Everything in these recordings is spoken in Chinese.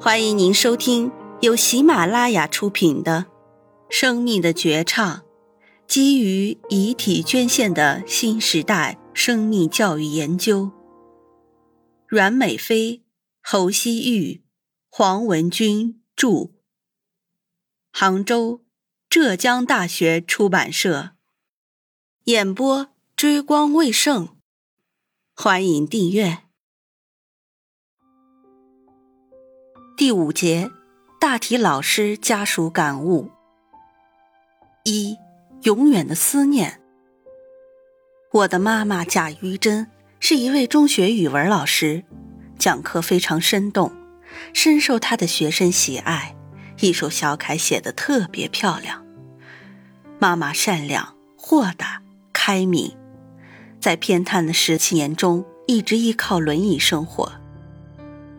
欢迎您收听由喜马拉雅出品的《生命的绝唱》，基于遗体捐献的新时代生命教育研究。阮美飞、侯希玉、黄文军著，杭州浙江大学出版社。演播：追光未盛。欢迎订阅。第五节，大体老师家属感悟：一、永远的思念。我的妈妈贾玉珍是一位中学语文老师，讲课非常生动，深受她的学生喜爱。一首小楷写得特别漂亮。妈妈善良、豁达、开明，在偏瘫的十七年中，一直依靠轮椅生活。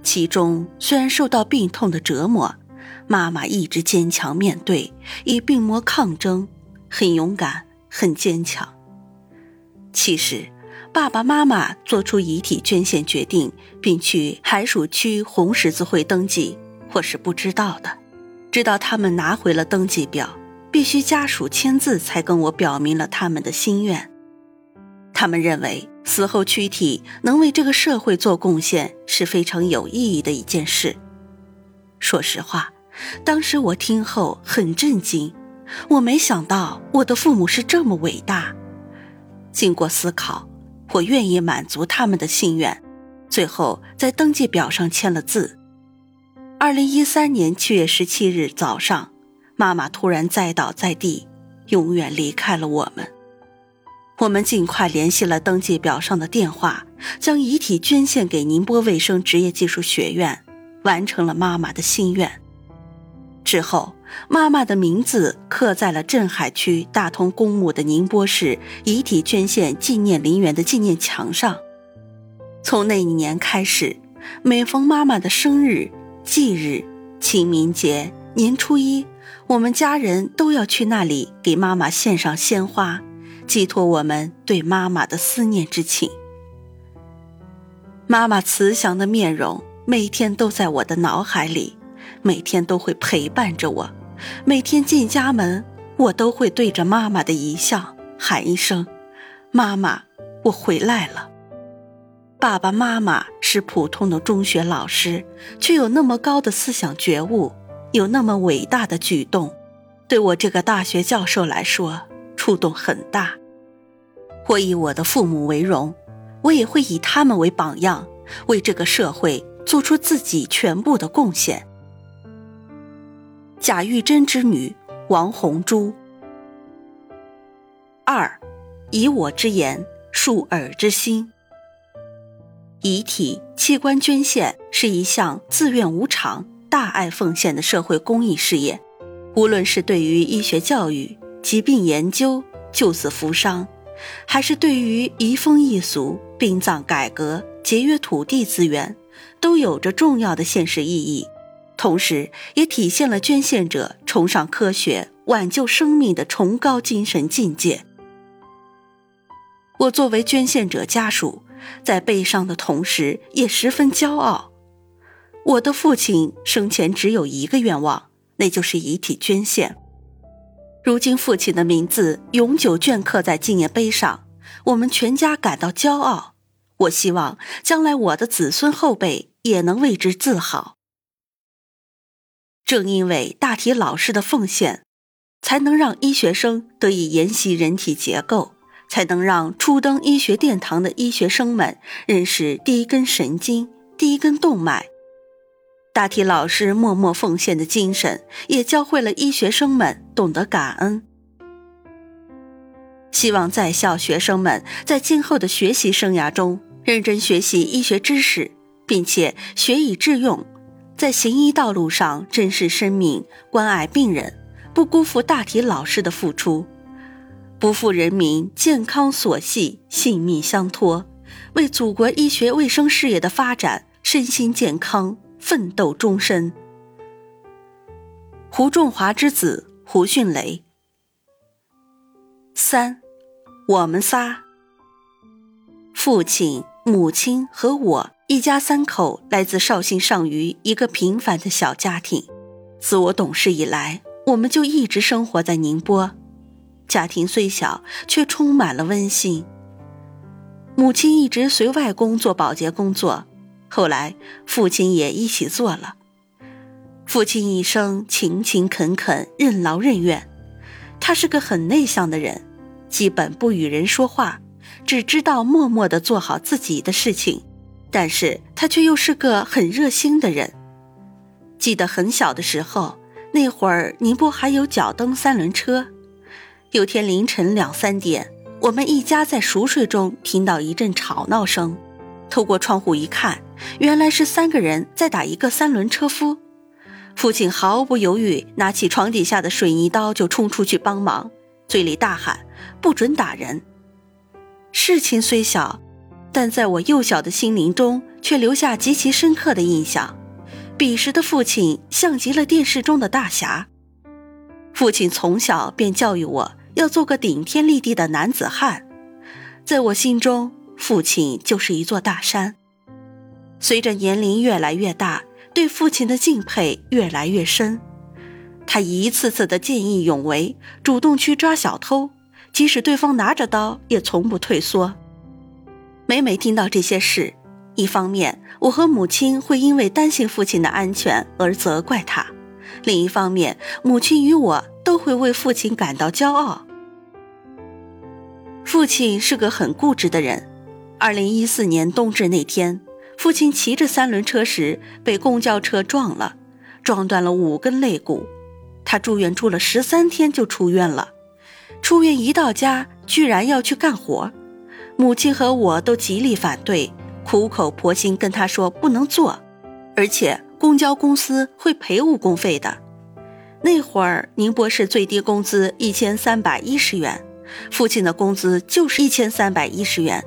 其中虽然受到病痛的折磨，妈妈一直坚强面对，与病魔抗争，很勇敢，很坚强。其实，爸爸妈妈做出遗体捐献决定，并去海曙区红十字会登记，我是不知道的。直到他们拿回了登记表，必须家属签字，才跟我表明了他们的心愿。他们认为。死后躯体能为这个社会做贡献是非常有意义的一件事。说实话，当时我听后很震惊，我没想到我的父母是这么伟大。经过思考，我愿意满足他们的心愿，最后在登记表上签了字。二零一三年七月十七日早上，妈妈突然栽倒在地，永远离开了我们。我们尽快联系了登记表上的电话，将遗体捐献给宁波卫生职业技术学院，完成了妈妈的心愿。之后，妈妈的名字刻在了镇海区大通公墓的宁波市遗体捐献纪念陵园的纪念墙上。从那一年开始，每逢妈妈的生日、忌日、清明节、年初一，我们家人都要去那里给妈妈献上鲜花。寄托我们对妈妈的思念之情。妈妈慈祥的面容每天都在我的脑海里，每天都会陪伴着我。每天进家门，我都会对着妈妈的遗像喊一声：“妈妈，我回来了。”爸爸妈妈是普通的中学老师，却有那么高的思想觉悟，有那么伟大的举动，对我这个大学教授来说。触动很大，我以我的父母为荣，我也会以他们为榜样，为这个社会做出自己全部的贡献。贾玉珍之女王红珠。二，以我之言述尔之心。遗体器官捐献是一项自愿无偿、大爱奉献的社会公益事业，无论是对于医学教育。疾病研究、救死扶伤，还是对于移风易俗、殡葬改革、节约土地资源，都有着重要的现实意义，同时也体现了捐献者崇尚科学、挽救生命的崇高精神境界。我作为捐献者家属，在悲伤的同时，也十分骄傲。我的父亲生前只有一个愿望，那就是遗体捐献。如今，父亲的名字永久镌刻在纪念碑上，我们全家感到骄傲。我希望将来我的子孙后辈也能为之自豪。正因为大体老师的奉献，才能让医学生得以研习人体结构，才能让初登医学殿堂的医学生们认识第一根神经、第一根动脉。大体老师默默奉献的精神，也教会了医学生们懂得感恩。希望在校学生们在今后的学习生涯中，认真学习医学知识，并且学以致用，在行医道路上珍视生命，关爱病人，不辜负大体老师的付出，不负人民健康所系，性命相托，为祖国医学卫生事业的发展身心健康。奋斗终身。胡仲华之子胡迅雷。三，我们仨，父亲、母亲和我一家三口来自绍兴上虞一个平凡的小家庭。自我懂事以来，我们就一直生活在宁波。家庭虽小，却充满了温馨。母亲一直随外公做保洁工作，后来父亲也一起做了。父亲一生勤勤恳恳、任劳任怨，他是个很内向的人，基本不与人说话，只知道默默地做好自己的事情。但是他却又是个很热心的人。记得很小的时候，那会儿宁波还有脚蹬三轮车。有天凌晨两三点，我们一家在熟睡中听到一阵吵闹声，透过窗户一看，原来是三个人在打一个三轮车夫。父亲毫不犹豫，拿起床底下的水泥刀就冲出去帮忙，嘴里大喊：“不准打人！”事情虽小，但在我幼小的心灵中却留下极其深刻的印象。彼时的父亲像极了电视中的大侠。父亲从小便教育我要做个顶天立地的男子汉，在我心中，父亲就是一座大山。随着年龄越来越大。对父亲的敬佩越来越深，他一次次的见义勇为，主动去抓小偷，即使对方拿着刀，也从不退缩。每每听到这些事，一方面我和母亲会因为担心父亲的安全而责怪他，另一方面母亲与我都会为父亲感到骄傲。父亲是个很固执的人，二零一四年冬至那天。父亲骑着三轮车时被公交车撞了，撞断了五根肋骨。他住院住了十三天就出院了。出院一到家，居然要去干活，母亲和我都极力反对，苦口婆心跟他说不能做，而且公交公司会赔误工费的。那会儿宁波市最低工资一千三百一十元，父亲的工资就是一千三百一十元。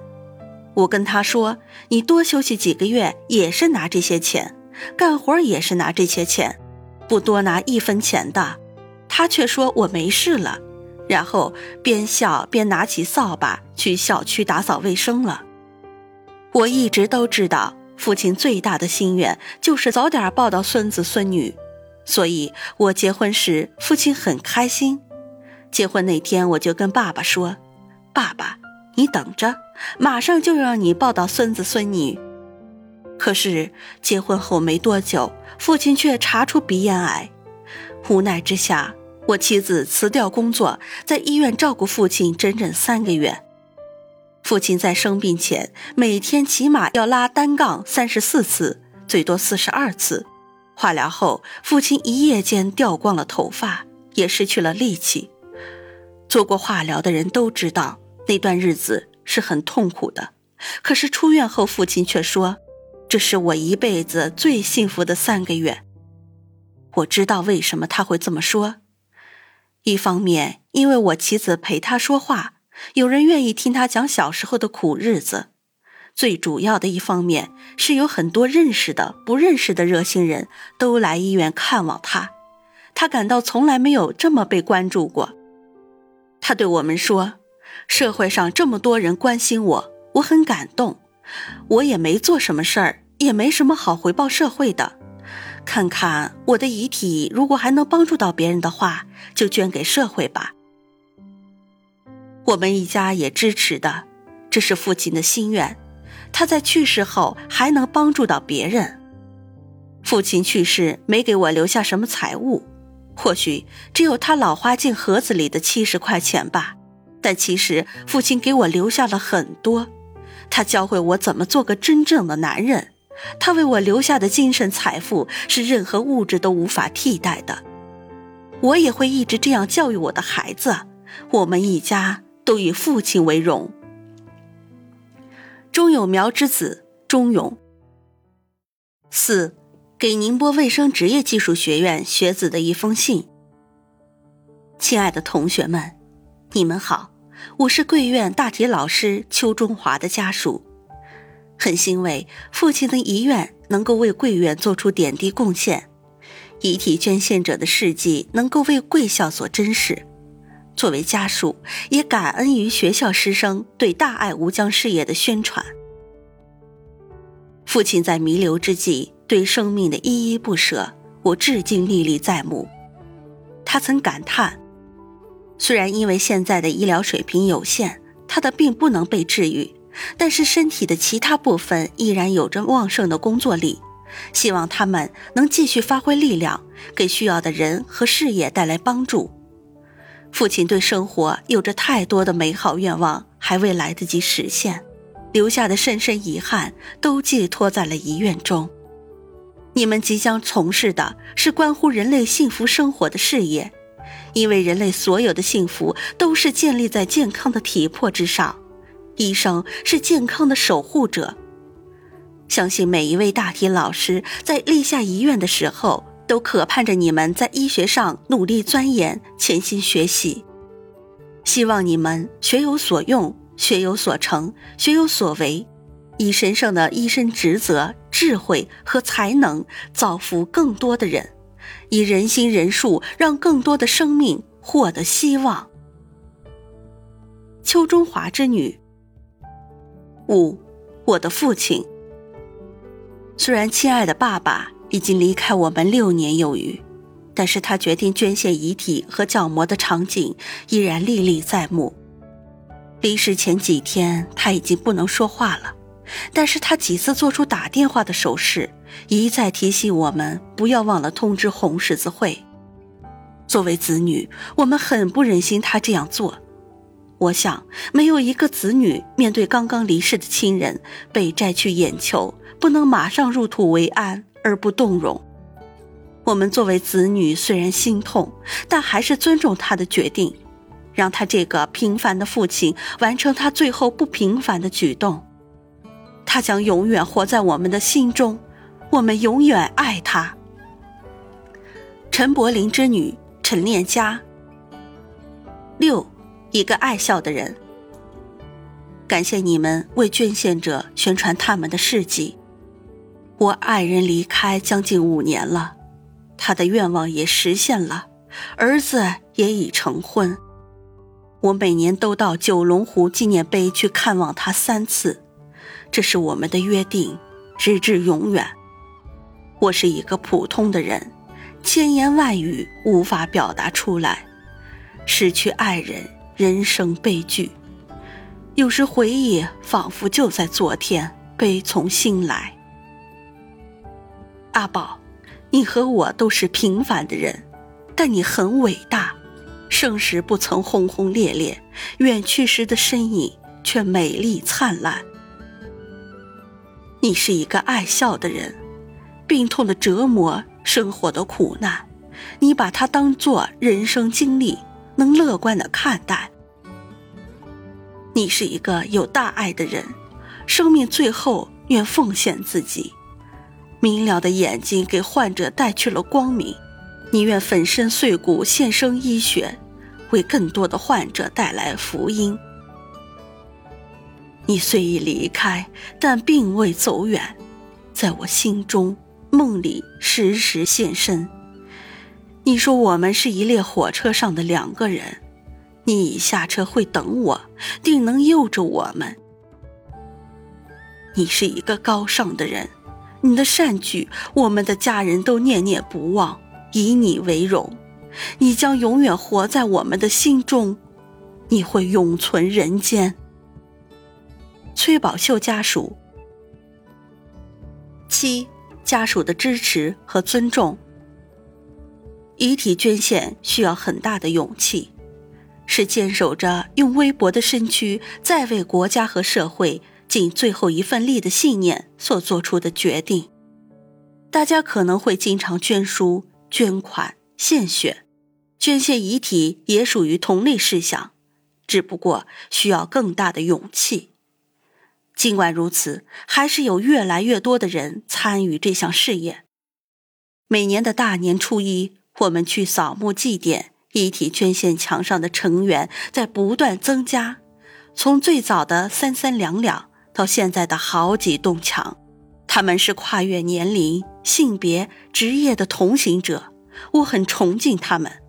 我跟他说：“你多休息几个月也是拿这些钱，干活也是拿这些钱，不多拿一分钱的。”他却说我没事了，然后边笑边拿起扫把去小区打扫卫生了。我一直都知道，父亲最大的心愿就是早点抱到孙子孙女，所以我结婚时父亲很开心。结婚那天，我就跟爸爸说：“爸爸。”你等着，马上就让你抱到孙子孙女。可是结婚后没多久，父亲却查出鼻咽癌。无奈之下，我妻子辞掉工作，在医院照顾父亲整整三个月。父亲在生病前，每天起码要拉单杠三十四次，最多四十二次。化疗后，父亲一夜间掉光了头发，也失去了力气。做过化疗的人都知道。那段日子是很痛苦的，可是出院后，父亲却说：“这是我一辈子最幸福的三个月。”我知道为什么他会这么说。一方面，因为我妻子陪他说话，有人愿意听他讲小时候的苦日子；最主要的一方面是有很多认识的、不认识的热心人都来医院看望他，他感到从来没有这么被关注过。他对我们说。社会上这么多人关心我，我很感动。我也没做什么事儿，也没什么好回报社会的。看看我的遗体，如果还能帮助到别人的话，就捐给社会吧。我们一家也支持的，这是父亲的心愿。他在去世后还能帮助到别人。父亲去世没给我留下什么财物，或许只有他老花镜盒子里的七十块钱吧。但其实，父亲给我留下了很多，他教会我怎么做个真正的男人，他为我留下的精神财富是任何物质都无法替代的。我也会一直这样教育我的孩子，我们一家都以父亲为荣。钟有苗之子钟勇。四，给宁波卫生职业技术学院学子的一封信。亲爱的同学们。你们好，我是贵院大体老师邱中华的家属，很欣慰父亲的遗愿能够为贵院做出点滴贡献，遗体捐献者的事迹能够为贵校所珍视。作为家属，也感恩于学校师生对大爱无疆事业的宣传。父亲在弥留之际对生命的依依不舍，我至今历历在目。他曾感叹：“虽然因为现在的医疗水平有限，他的病不能被治愈，但是身体的其他部分依然有着旺盛的工作力。希望他们能继续发挥力量，给需要的人和事业带来帮助。”父亲对生活有着太多的美好愿望，还未来得及实现。留下的深深遗憾都寄托在了遗愿中。你们即将从事的是关乎人类幸福生活的事业，因为人类所有的幸福都是建立在健康的体魄之上。医生是健康的守护者。相信每一位大体老师在立下遗愿的时候，都渴盼着你们在医学上努力钻研，潜心学习。希望你们学有所用。学有所成，学有所为，以神圣的医生职责、智慧和才能造福更多的人，以人心人数让更多的生命获得希望。邱中华之女。五，我的父亲。虽然亲爱的爸爸已经离开我们六年有余，但是他决定捐献遗体和角膜的场景依然历历在目。离世前几天，他已经不能说话了，但是他几次做出打电话的手势，一再提醒我们不要忘了通知红十字会。作为子女，我们很不忍心他这样做。我想，没有一个子女面对刚刚离世的亲人被摘去眼球，不能马上入土为安而不动容。我们作为子女，虽然心痛，但还是尊重他的决定。让他这个平凡的父亲完成他最后不平凡的举动，他将永远活在我们的心中，我们永远爱他。陈柏霖之女陈念佳。六，一个爱笑的人。感谢你们为捐献者宣传他们的事迹。我爱人离开将近五年了，他的愿望也实现了，儿子也已成婚。我每年都到九龙湖纪念碑去看望他三次，这是我们的约定，直至永远。我是一个普通的人，千言万语无法表达出来。失去爱人，人生悲剧。有时回忆仿佛就在昨天，悲从心来。阿宝，你和我都是平凡的人，但你很伟大。生时不曾轰轰烈烈，远去时的身影却美丽灿烂。你是一个爱笑的人，病痛的折磨，生活的苦难，你把它当做人生经历，能乐观的看待。你是一个有大爱的人，生命最后愿奉献自己。明了的眼睛给患者带去了光明。你愿粉身碎骨献身医学，为更多的患者带来福音。你虽已离开，但并未走远，在我心中、梦里时时现身。你说我们是一列火车上的两个人，你已下车会等我，定能佑着我们。你是一个高尚的人，你的善举，我们的家人都念念不忘。以你为荣，你将永远活在我们的心中，你会永存人间。崔宝秀家属七家属的支持和尊重。遗体捐献需要很大的勇气，是坚守着用微薄的身躯再为国家和社会尽最后一份力的信念所做出的决定。大家可能会经常捐书。捐款、献血、捐献遗体也属于同类事项，只不过需要更大的勇气。尽管如此，还是有越来越多的人参与这项事业。每年的大年初一，我们去扫墓祭奠，遗体捐献墙上的成员在不断增加，从最早的三三两两，到现在的好几栋墙。他们是跨越年龄、性别、职业的同行者，我很崇敬他们。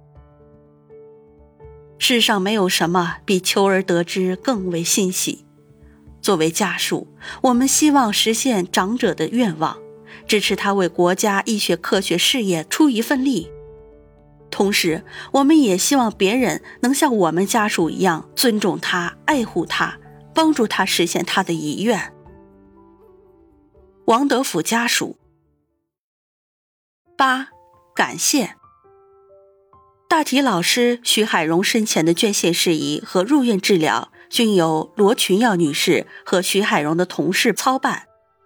世上没有什么比求而得之更为欣喜。作为家属，我们希望实现长者的愿望，支持他为国家医学科学事业出一份力。同时，我们也希望别人能像我们家属一样尊重他、爱护他，帮助他实现他的遗愿。王德福家属八，感谢大体老师徐海荣生前的捐献事宜和入院治疗。均由罗群耀女士和徐海荣的同事操办。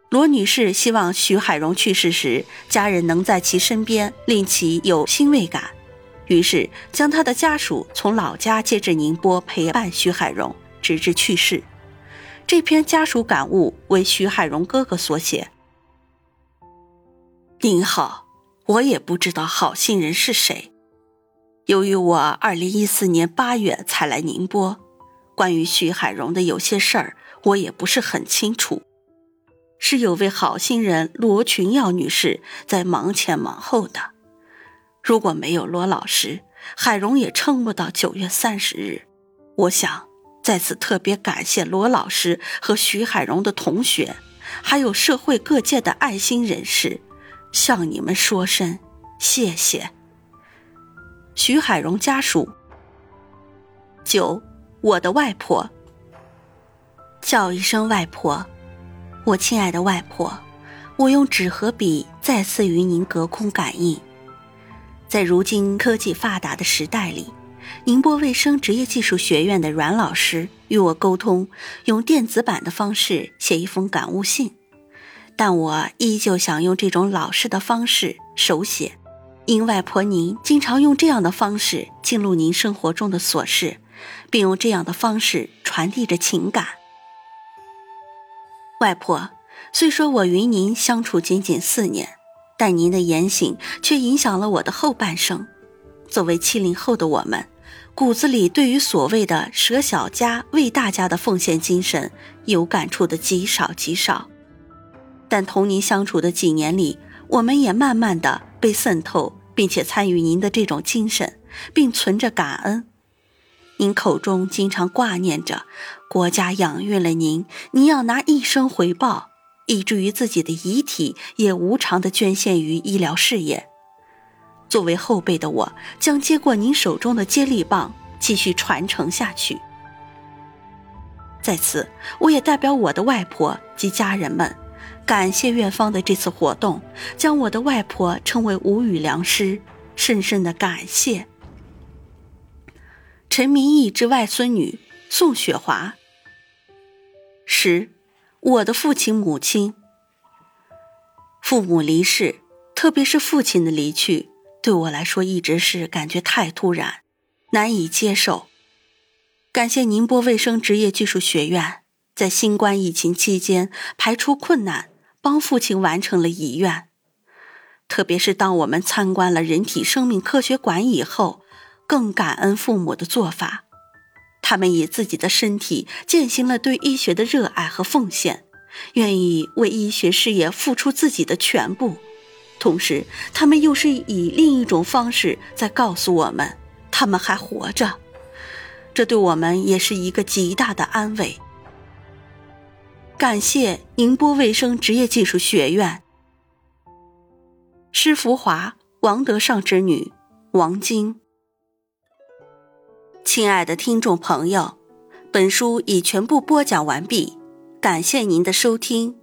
罗女士希望徐海荣去世时，家人能在其身边，令其有欣慰感，于是将他的家属从老家接至宁波陪伴徐海荣，直至去世。这篇家属感悟为徐海荣哥哥所写。您好，我也不知道好心人是谁。由于我二零一四年八月才来宁波。关于徐海荣的有些事儿，我也不是很清楚。是有位好心人罗群耀女士在忙前忙后的。如果没有罗老师，海荣也撑不到九月三十日。我想在此特别感谢罗老师和徐海荣的同学，还有社会各界的爱心人士，向你们说声谢谢。徐海荣家属九。我的外婆，叫一声外婆，我亲爱的外婆，我用纸和笔再次与您隔空感应。在如今科技发达的时代里，宁波卫生职业技术学院的阮老师与我沟通，用电子版的方式写一封感悟信，但我依旧想用这种老式的方式手写，因外婆您经常用这样的方式记录您生活中的琐事。并用这样的方式传递着情感。外婆，虽说我与您相处仅仅四年，但您的言行却影响了我的后半生。作为七零后的我们，骨子里对于所谓的“舍小家为大家”的奉献精神，有感触的极少极少。但同您相处的几年里，我们也慢慢的被渗透，并且参与您的这种精神，并存着感恩。您口中经常挂念着国家养育了您，您要拿一生回报，以至于自己的遗体也无偿的捐献于医疗事业。作为后辈的我，将接过您手中的接力棒，继续传承下去。在此，我也代表我的外婆及家人们，感谢院方的这次活动，将我的外婆称为无语良师，深深的感谢。陈明义之外孙女宋雪华。十，我的父亲母亲。父母离世，特别是父亲的离去，对我来说一直是感觉太突然，难以接受。感谢宁波卫生职业技术学院在新冠疫情期间排除困难，帮父亲完成了遗愿。特别是当我们参观了人体生命科学馆以后。更感恩父母的做法，他们以自己的身体践行了对医学的热爱和奉献，愿意为医学事业付出自己的全部。同时，他们又是以另一种方式在告诉我们，他们还活着。这对我们也是一个极大的安慰。感谢宁波卫生职业技术学院施福华、王德尚之女王晶。亲爱的听众朋友，本书已全部播讲完毕，感谢您的收听。